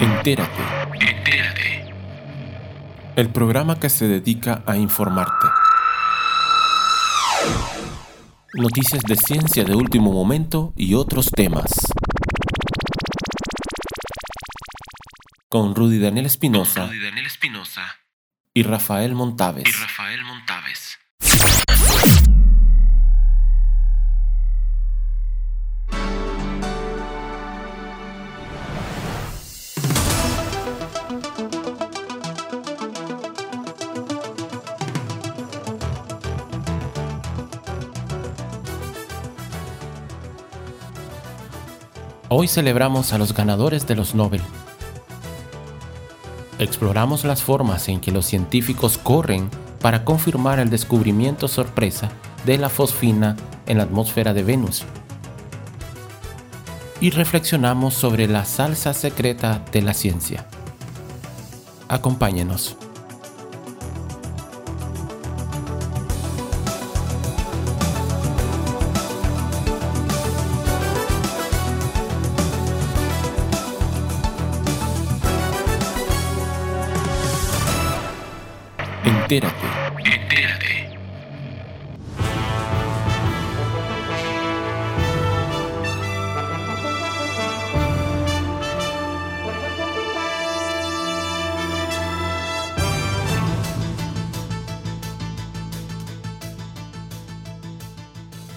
Entérate. Entérate. El programa que se dedica a informarte. Noticias de ciencia de último momento y otros temas. Con Rudy Daniel Espinosa. Y Rafael Montaves. Y Rafael Montaves. Hoy celebramos a los ganadores de los Nobel. Exploramos las formas en que los científicos corren para confirmar el descubrimiento sorpresa de la fosfina en la atmósfera de Venus. Y reflexionamos sobre la salsa secreta de la ciencia. Acompáñenos. Entérate. Entérate.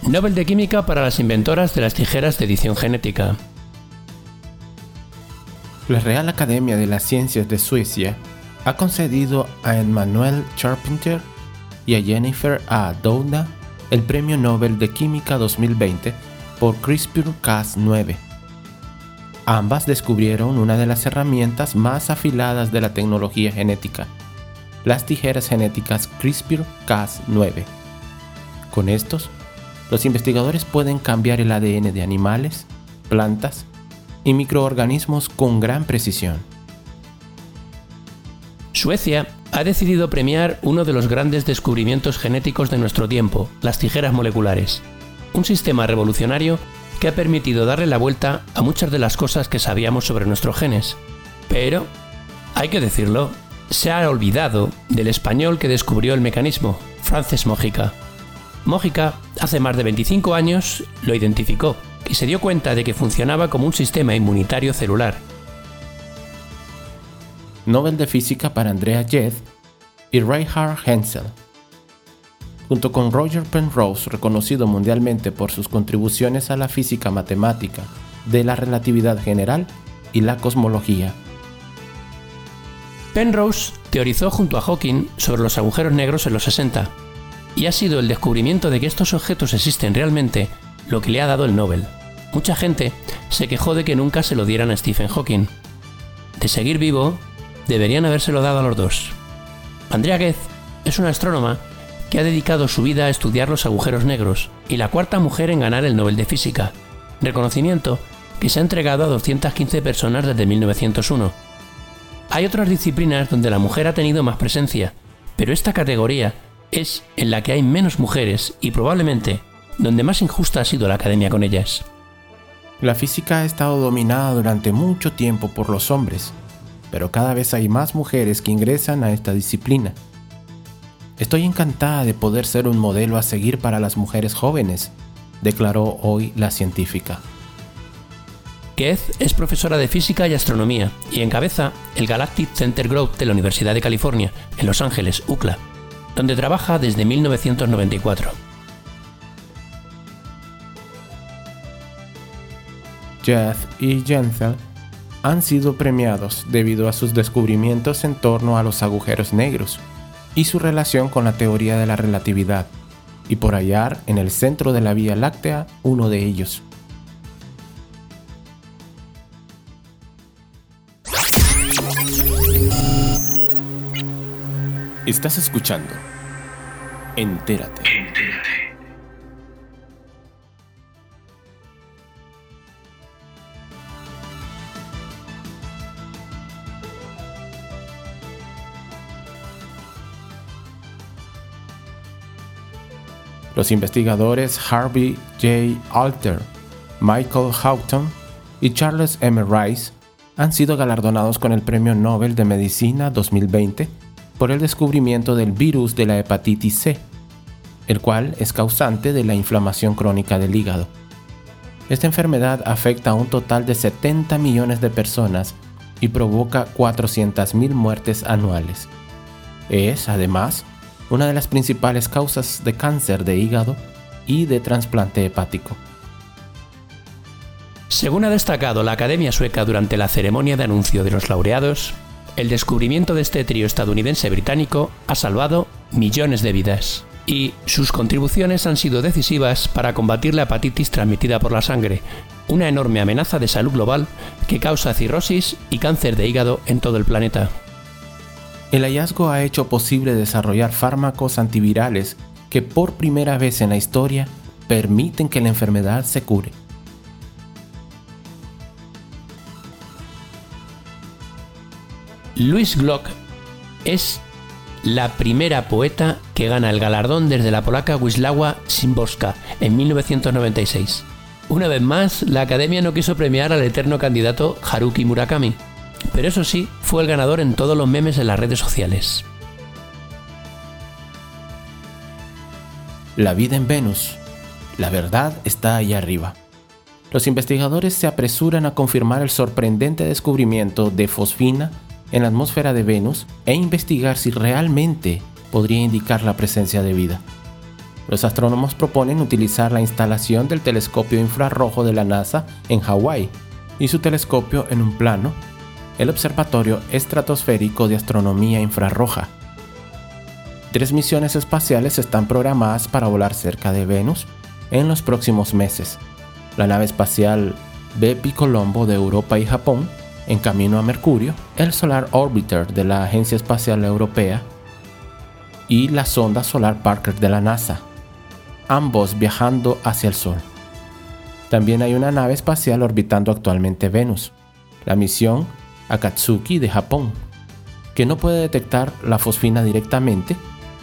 Nobel de Química para las inventoras de las tijeras de edición genética. La Real Academia de las Ciencias de Suecia ha concedido a Emmanuel Charpentier y a Jennifer A. Doudna el Premio Nobel de Química 2020 por CRISPR-Cas9. Ambas descubrieron una de las herramientas más afiladas de la tecnología genética, las tijeras genéticas CRISPR-Cas9. Con estos, los investigadores pueden cambiar el ADN de animales, plantas y microorganismos con gran precisión. Suecia ha decidido premiar uno de los grandes descubrimientos genéticos de nuestro tiempo, las tijeras moleculares. Un sistema revolucionario que ha permitido darle la vuelta a muchas de las cosas que sabíamos sobre nuestros genes. Pero, hay que decirlo, se ha olvidado del español que descubrió el mecanismo, Frances Mójica. Mójica, hace más de 25 años, lo identificó y se dio cuenta de que funcionaba como un sistema inmunitario celular. Nobel de Física para Andrea Jeth y Reinhard Hensel. Junto con Roger Penrose, reconocido mundialmente por sus contribuciones a la física matemática de la relatividad general y la cosmología. Penrose teorizó junto a Hawking sobre los agujeros negros en los 60 y ha sido el descubrimiento de que estos objetos existen realmente lo que le ha dado el Nobel. Mucha gente se quejó de que nunca se lo dieran a Stephen Hawking. De seguir vivo, deberían habérselo dado a los dos. Andrea Ghez es una astrónoma que ha dedicado su vida a estudiar los agujeros negros y la cuarta mujer en ganar el Nobel de Física, reconocimiento que se ha entregado a 215 personas desde 1901. Hay otras disciplinas donde la mujer ha tenido más presencia, pero esta categoría es en la que hay menos mujeres y probablemente donde más injusta ha sido la academia con ellas. La física ha estado dominada durante mucho tiempo por los hombres, pero cada vez hay más mujeres que ingresan a esta disciplina. Estoy encantada de poder ser un modelo a seguir para las mujeres jóvenes, declaró hoy la científica. Keith es profesora de física y astronomía y encabeza el Galactic Center Growth de la Universidad de California, en Los Ángeles, UCLA, donde trabaja desde 1994. Jeff y Jensen han sido premiados debido a sus descubrimientos en torno a los agujeros negros y su relación con la teoría de la relatividad, y por hallar en el centro de la Vía Láctea uno de ellos. Estás escuchando. Entérate. Entérate. Los investigadores Harvey J. Alter, Michael Houghton y Charles M. Rice han sido galardonados con el Premio Nobel de Medicina 2020 por el descubrimiento del virus de la hepatitis C, el cual es causante de la inflamación crónica del hígado. Esta enfermedad afecta a un total de 70 millones de personas y provoca 400.000 muertes anuales. Es, además, una de las principales causas de cáncer de hígado y de trasplante hepático. Según ha destacado la Academia Sueca durante la ceremonia de anuncio de los laureados, el descubrimiento de este trío estadounidense-británico ha salvado millones de vidas y sus contribuciones han sido decisivas para combatir la hepatitis transmitida por la sangre, una enorme amenaza de salud global que causa cirrosis y cáncer de hígado en todo el planeta. El hallazgo ha hecho posible desarrollar fármacos antivirales que por primera vez en la historia permiten que la enfermedad se cure. Louis Glock es la primera poeta que gana el galardón desde la polaca Wisława Szymborska en 1996. Una vez más, la academia no quiso premiar al eterno candidato Haruki Murakami, pero eso sí, fue el ganador en todos los memes en las redes sociales. La vida en Venus. La verdad está ahí arriba. Los investigadores se apresuran a confirmar el sorprendente descubrimiento de fosfina en la atmósfera de Venus e investigar si realmente podría indicar la presencia de vida. Los astrónomos proponen utilizar la instalación del telescopio infrarrojo de la NASA en Hawái y su telescopio en un plano, el Observatorio Estratosférico de Astronomía Infrarroja. Tres misiones espaciales están programadas para volar cerca de Venus en los próximos meses. La nave espacial Bepi Colombo de Europa y Japón en camino a Mercurio, el Solar Orbiter de la Agencia Espacial Europea y la sonda Solar Parker de la NASA, ambos viajando hacia el Sol. También hay una nave espacial orbitando actualmente Venus, la misión Akatsuki de Japón, que no puede detectar la fosfina directamente,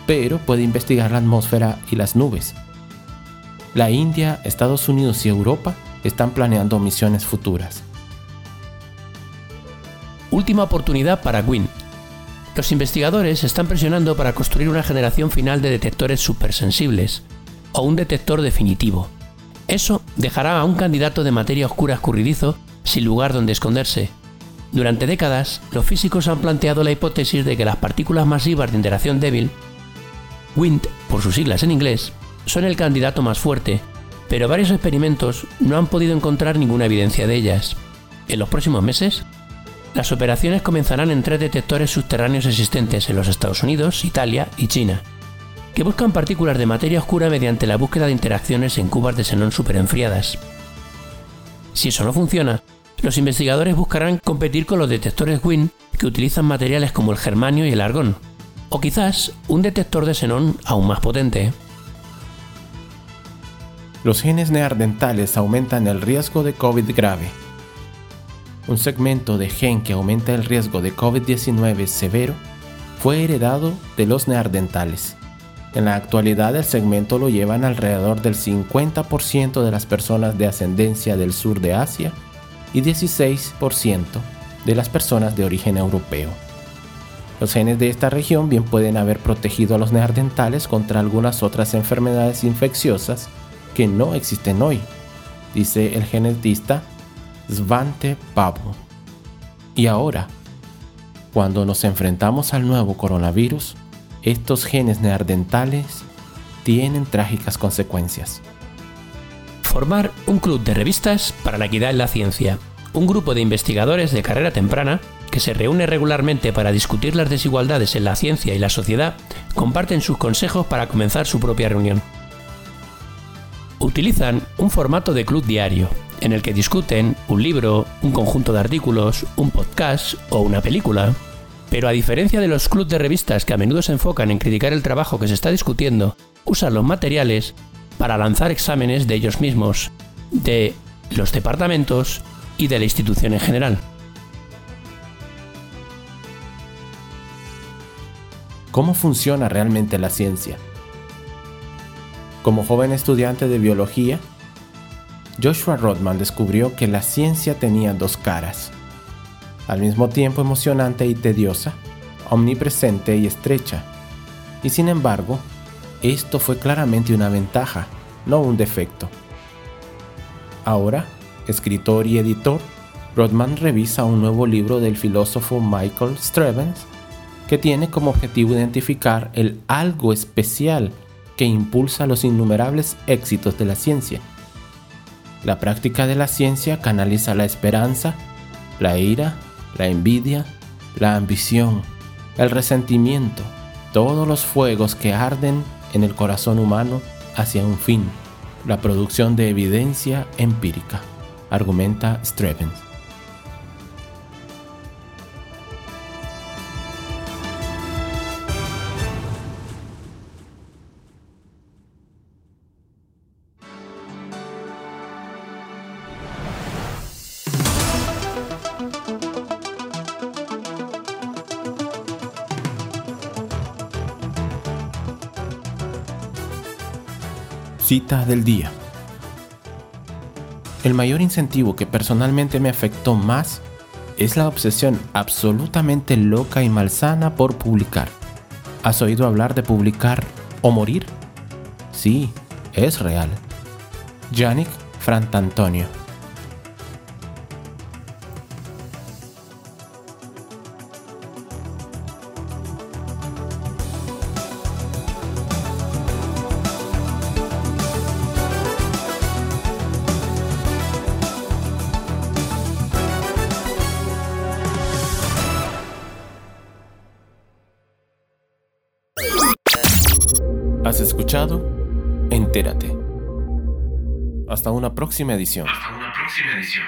pero puede investigar la atmósfera y las nubes. La India, Estados Unidos y Europa están planeando misiones futuras. Última oportunidad para Gwyn. Los investigadores están presionando para construir una generación final de detectores supersensibles, o un detector definitivo. Eso dejará a un candidato de materia oscura escurridizo sin lugar donde esconderse. Durante décadas, los físicos han planteado la hipótesis de que las partículas masivas de interacción débil, WIND por sus siglas en inglés, son el candidato más fuerte, pero varios experimentos no han podido encontrar ninguna evidencia de ellas. En los próximos meses, las operaciones comenzarán en tres detectores subterráneos existentes en los Estados Unidos, Italia y China, que buscan partículas de materia oscura mediante la búsqueda de interacciones en cubas de xenón superenfriadas. Si eso no funciona, los investigadores buscarán competir con los detectores WIN que utilizan materiales como el germanio y el argón, o quizás un detector de xenón aún más potente. Los genes neandertales aumentan el riesgo de COVID grave un segmento de gen que aumenta el riesgo de COVID-19 severo, fue heredado de los neandertales. En la actualidad el segmento lo llevan alrededor del 50% de las personas de ascendencia del sur de Asia y 16% de las personas de origen europeo. Los genes de esta región bien pueden haber protegido a los neandertales contra algunas otras enfermedades infecciosas que no existen hoy, dice el genetista Svante Pablo. Y ahora, cuando nos enfrentamos al nuevo coronavirus, estos genes neandertales tienen trágicas consecuencias. Formar un club de revistas para la equidad en la ciencia. Un grupo de investigadores de carrera temprana que se reúne regularmente para discutir las desigualdades en la ciencia y la sociedad, comparten sus consejos para comenzar su propia reunión. Utilizan un formato de club diario, en el que discuten un libro, un conjunto de artículos, un podcast o una película. Pero a diferencia de los clubs de revistas que a menudo se enfocan en criticar el trabajo que se está discutiendo, usan los materiales para lanzar exámenes de ellos mismos, de los departamentos y de la institución en general. ¿Cómo funciona realmente la ciencia? Como joven estudiante de biología, Joshua Rodman descubrió que la ciencia tenía dos caras. al mismo tiempo emocionante y tediosa, omnipresente y estrecha. Y sin embargo, esto fue claramente una ventaja, no un defecto. Ahora, escritor y editor, Rodman revisa un nuevo libro del filósofo Michael Strevens que tiene como objetivo identificar el algo especial que impulsa los innumerables éxitos de la ciencia. La práctica de la ciencia canaliza la esperanza, la ira, la envidia, la ambición, el resentimiento, todos los fuegos que arden en el corazón humano hacia un fin, la producción de evidencia empírica, argumenta Strevens. Cita del día. El mayor incentivo que personalmente me afectó más es la obsesión absolutamente loca y malsana por publicar. ¿Has oído hablar de publicar o morir? Sí, es real. Yannick Frantantonio. Escuchado Entérate. Hasta una próxima edición. Hasta una próxima edición.